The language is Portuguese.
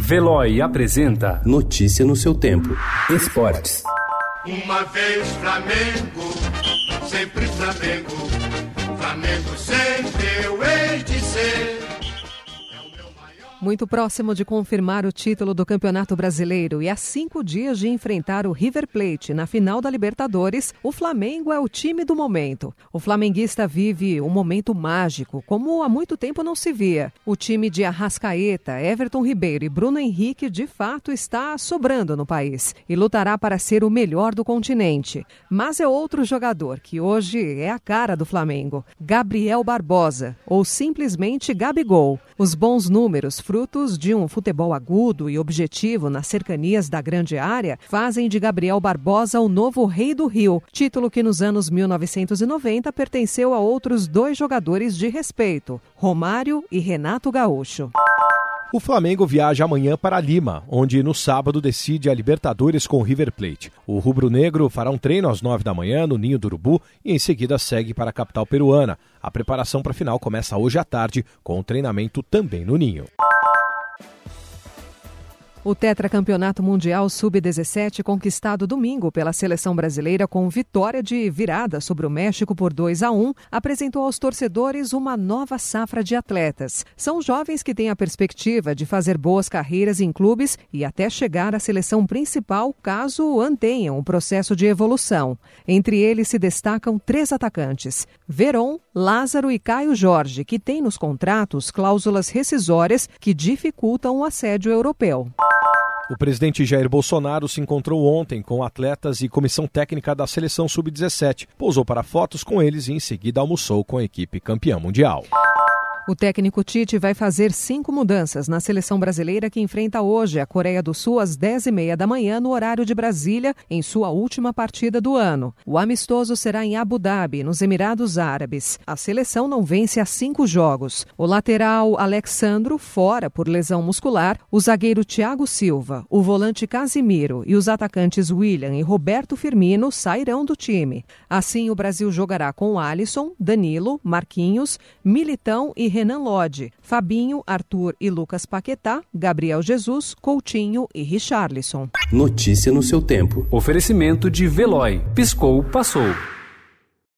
Veloy apresenta Notícia no seu tempo. Esportes. Uma vez Flamengo, sempre Flamengo. Flamengo sempre eu Muito próximo de confirmar o título do Campeonato Brasileiro e a cinco dias de enfrentar o River Plate na final da Libertadores, o Flamengo é o time do momento. O flamenguista vive um momento mágico, como há muito tempo não se via. O time de Arrascaeta, Everton Ribeiro e Bruno Henrique de fato está sobrando no país e lutará para ser o melhor do continente. Mas é outro jogador que hoje é a cara do Flamengo, Gabriel Barbosa, ou simplesmente Gabigol. Os bons números frutos de um futebol agudo e objetivo nas cercanias da grande área, fazem de Gabriel Barbosa o novo Rei do Rio, título que nos anos 1990 pertenceu a outros dois jogadores de respeito, Romário e Renato Gaúcho. O Flamengo viaja amanhã para Lima, onde no sábado decide a Libertadores com o River Plate. O rubro-negro fará um treino às nove da manhã no Ninho do Urubu e em seguida segue para a capital peruana. A preparação para a final começa hoje à tarde, com o treinamento também no Ninho. O tetracampeonato mundial sub-17 conquistado domingo pela seleção brasileira com vitória de virada sobre o México por 2 a 1, apresentou aos torcedores uma nova safra de atletas. São jovens que têm a perspectiva de fazer boas carreiras em clubes e até chegar à seleção principal caso mantenham o processo de evolução. Entre eles se destacam três atacantes: Veron, Lázaro e Caio Jorge, que têm nos contratos cláusulas rescisórias que dificultam o assédio europeu. O presidente Jair Bolsonaro se encontrou ontem com atletas e comissão técnica da seleção sub-17, pousou para fotos com eles e em seguida almoçou com a equipe campeã mundial. O técnico Tite vai fazer cinco mudanças na seleção brasileira que enfrenta hoje a Coreia do Sul às 10h30 da manhã, no horário de Brasília, em sua última partida do ano. O amistoso será em Abu Dhabi, nos Emirados Árabes. A seleção não vence há cinco jogos. O lateral Alexandro, fora por lesão muscular, o zagueiro Thiago Silva, o volante Casimiro e os atacantes William e Roberto Firmino sairão do time. Assim, o Brasil jogará com Alisson, Danilo, Marquinhos, Militão e Renan Lodge, Fabinho, Arthur e Lucas Paquetá, Gabriel Jesus, Coutinho e Richarlison. Notícia no seu tempo. Oferecimento de Veloy. Piscou, passou.